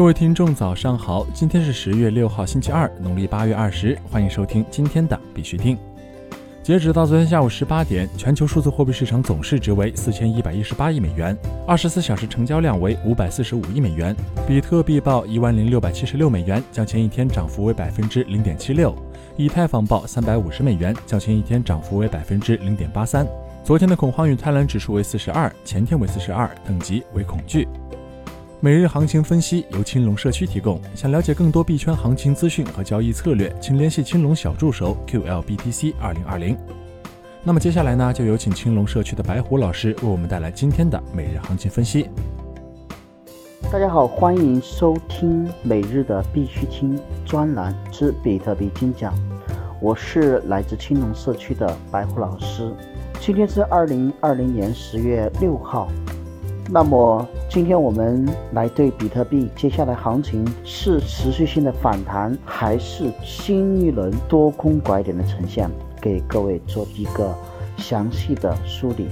各位听众，早上好！今天是十月六号，星期二，农历八月二十。欢迎收听今天的必须听。截止到昨天下午十八点，全球数字货币市场总市值为四千一百一十八亿美元，二十四小时成交量为五百四十五亿美元。比特币报一万零六百七十六美元，较前一天涨幅为百分之零点七六。以太坊报三百五十美元，较前一天涨幅为百分之零点八三。昨天的恐慌与贪婪指数为四十二，前天为四十二，等级为恐惧。每日行情分析由青龙社区提供。想了解更多币圈行情资讯和交易策略，请联系青龙小助手 QLBTC 二零二零。那么接下来呢，就有请青龙社区的白虎老师为我们带来今天的每日行情分析。大家好，欢迎收听每日的必须听专栏之比特币精讲。我是来自青龙社区的白虎老师。今天是二零二零年十月六号。那么今天我们来对比特币接下来行情是持续性的反弹，还是新一轮多空拐点的呈现，给各位做一个详细的梳理。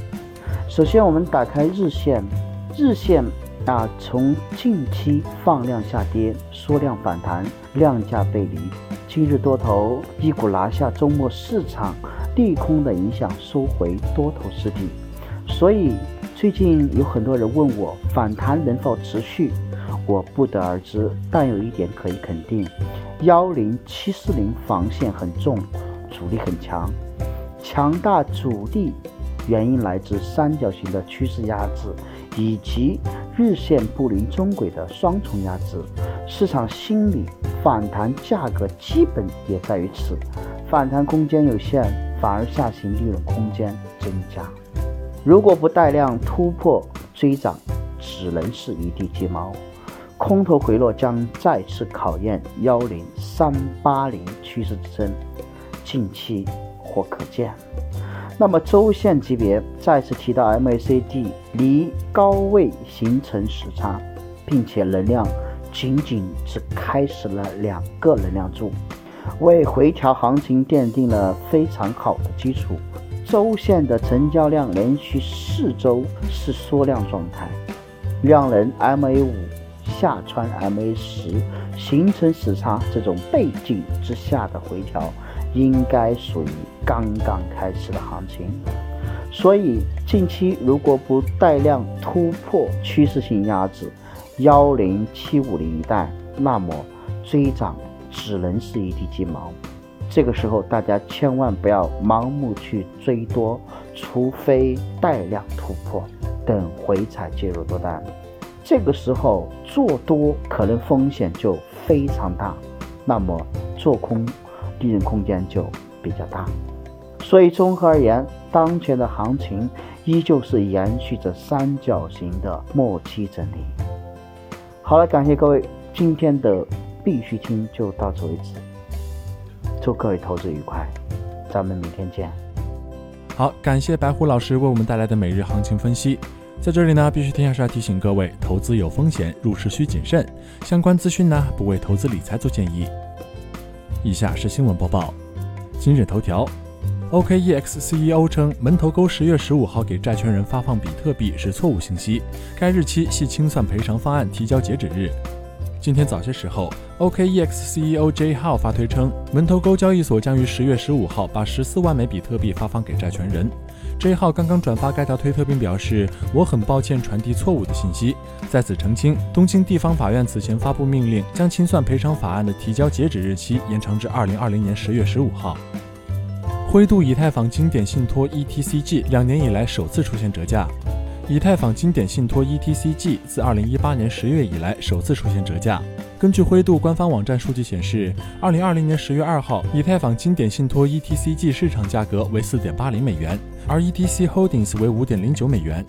首先，我们打开日线，日线啊，从近期放量下跌，缩量反弹，量价背离，今日多头一股拿下周末市场利空的影响，收回多头失地，所以。最近有很多人问我反弹能否持续，我不得而知。但有一点可以肯定，幺零七四零防线很重，阻力很强，强大阻力原因来自三角形的趋势压制，以及日线布林中轨的双重压制。市场心理反弹价格基本也在于此，反弹空间有限，反而下行利润空间增加。如果不带量突破追涨，只能是一地鸡毛。空头回落将再次考验幺零三八零趋势支撑，近期或可见。那么周线级别再次提到 MACD 离高位形成时差，并且能量仅仅只开始了两个能量柱，为回调行情奠定了非常好的基础。周线的成交量连续四周是缩量状态，量能 MA 五下穿 MA 十，形成死叉，这种背景之下的回调，应该属于刚刚开始的行情。所以近期如果不带量突破趋势性压制幺零七五零一带，那么追涨只能是一地鸡毛。这个时候，大家千万不要盲目去追多，除非带量突破，等回踩介入多单。这个时候做多可能风险就非常大，那么做空利润空间就比较大。所以综合而言，当前的行情依旧是延续着三角形的末期整理。好了，感谢各位，今天的必须听就到此为止。祝各位投资愉快，咱们明天见。好，感谢白虎老师为我们带来的每日行情分析。在这里呢，必须天下是要提醒各位，投资有风险，入市需谨慎。相关资讯呢，不为投资理财做建议。以下是新闻播报。今日头条，OKEX CEO 称，门头沟十月十五号给债权人发放比特币是错误信息，该日期系清算赔偿方案提交截止日。今天早些时候，OKEX CEO J 号发推称，门头沟交易所将于十月十五号把十四万枚比特币发放给债权人。J 号刚刚转发该条推特并表示：“我很抱歉传递错误的信息，在此澄清，东京地方法院此前发布命令，将清算赔偿法案的提交截止日期延长至二零二零年十月十五号。”灰度以太坊经典信托 ETCG 两年以来首次出现折价。以太坊经典信托 ETCG 自2018年十月以来首次出现折价。根据灰度官方网站数据显示，2020年十月二号，以太坊经典信托 ETCG 市场价格为4.80美元，而 ETC Holdings 为5.09美元。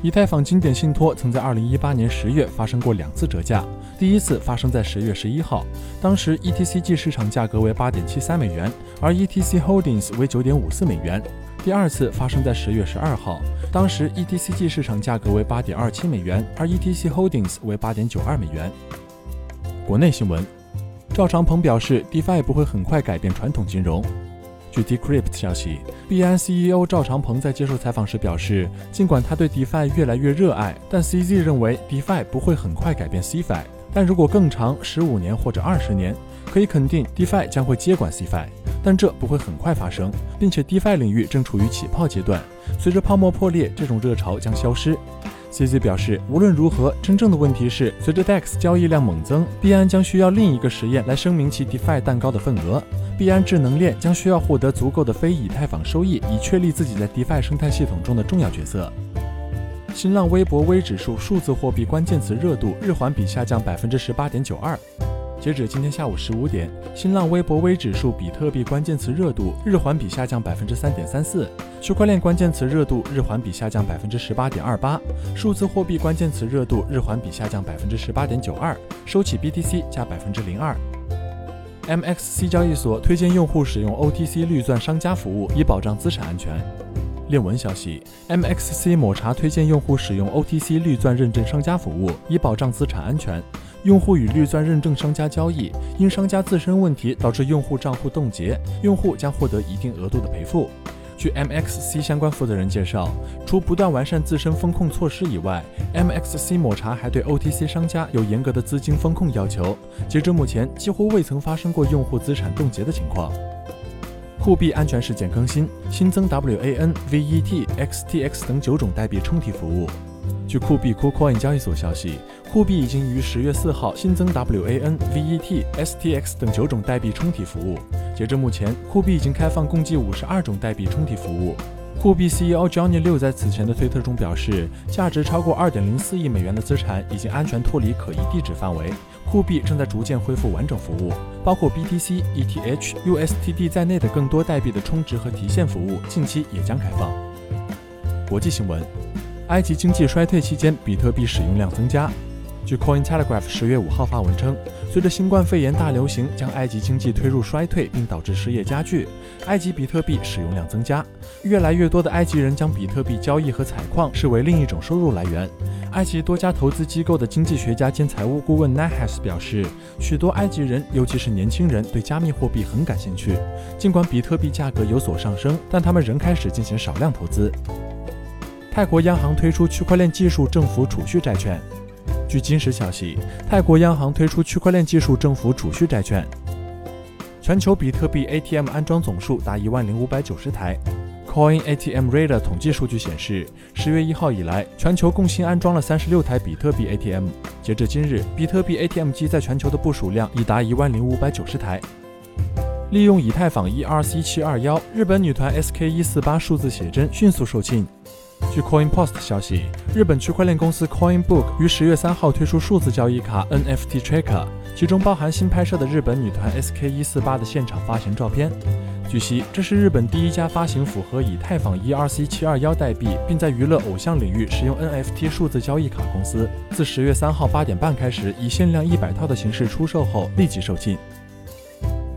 以太坊经典信托曾在2018年十月发生过两次折价，第一次发生在十月十一号，当时 ETCG 市场价格为8.73美元，而 ETC Holdings 为9.54美元。第二次发生在十月十二号，当时 ETCG 市场价格为八点二七美元，而 ETC Holdings 为八点九二美元。国内新闻，赵长鹏表示，DeFi 不会很快改变传统金融。据 Decrypt 消息，币安 CEO 赵长鹏在接受采访时表示，尽管他对 DeFi 越来越热爱，但 CZ 认为 DeFi 不会很快改变 CFI。但如果更长，十五年或者二十年，可以肯定 DeFi 将会接管 Cfi，但这不会很快发生，并且 DeFi 领域正处于起泡阶段，随着泡沫破裂，这种热潮将消失。CZ 表示，无论如何，真正的问题是，随着 DEX 交易量猛增，币安将需要另一个实验来声明其 DeFi 蛋糕的份额。币安智能链将需要获得足够的非以太坊收益，以确立自己在 DeFi 生态系统中的重要角色。新浪微博微指数数字货币关键词热度日环比下降百分之十八点九二。截止今天下午十五点，新浪微博微指数比特币关键词热度日环比下降百分之三点三四，区块链关键词热度日环比下降百分之十八点二八，数字货币关键词热度日环比下降百分之十八点九二，收起 BTC 加百分之零二。MXC 交易所推荐用户使用 OTC 绿钻商家服务，以保障资产安全。链文消息：MXC 抹茶推荐用户使用 OTC 绿钻认证商家服务，以保障资产安全。用户与绿钻认证商家交易，因商家自身问题导致用户账户冻结，用户将获得一定额度的赔付。据 MXC 相关负责人介绍，除不断完善自身风控措施以外，MXC 抹茶还对 OTC 商家有严格的资金风控要求。截至目前，几乎未曾发生过用户资产冻结的情况。酷币安全事件更新，新增 WAN、VET、XTX 等九种代币充提服务。据酷币 KuCoin 交易所消息，酷币已经于十月四号新增 WAN、VET、STX 等九种代币充提服务。截至目前，酷币已经开放共计五十二种代币充提服务。酷币 CEO Johnny 六在此前的推特中表示，价值超过二点零四亿美元的资产已经安全脱离可疑地址范围。酷币正在逐渐恢复完整服务，包括 BTC、ETH、USTD 在内的更多代币的充值和提现服务，近期也将开放。国际新闻。埃及经济衰退期间，比特币使用量增加。据 Cointelegraph 十月五号发文称，随着新冠肺炎大流行将埃及经济推入衰退，并导致失业加剧，埃及比特币使用量增加。越来越多的埃及人将比特币交易和采矿视为另一种收入来源。埃及多家投资机构的经济学家兼财务顾问 Nahas 表示，许多埃及人，尤其是年轻人，对加密货币很感兴趣。尽管比特币价格有所上升，但他们仍开始进行少量投资。泰国央行推出区块链技术政府储蓄债券。据今时消息，泰国央行推出区块链技术政府储蓄债券。全球比特币 ATM 安装总数达一万零五百九十台。Coin ATM Radar 统计数据显示，十月一号以来，全球共新安装了三十六台比特币 ATM。截至今日，比特币 ATM 机在全球的部署量已达一万零五百九十台。利用以太坊 ERC 七二幺，日本女团 SK 一四八数字写真迅速售罄。据 CoinPost 消息，日本区块链公司 CoinBook 于十月三号推出数字交易卡 NFT Tracker，其中包含新拍摄的日本女团 SK 一四八的现场发行照片。据悉，这是日本第一家发行符合以太坊 ERC 七二幺代币，并在娱乐偶像领域使用 NFT 数字交易卡公司。自十月三号八点半开始，以限量一百套的形式出售后，立即售罄。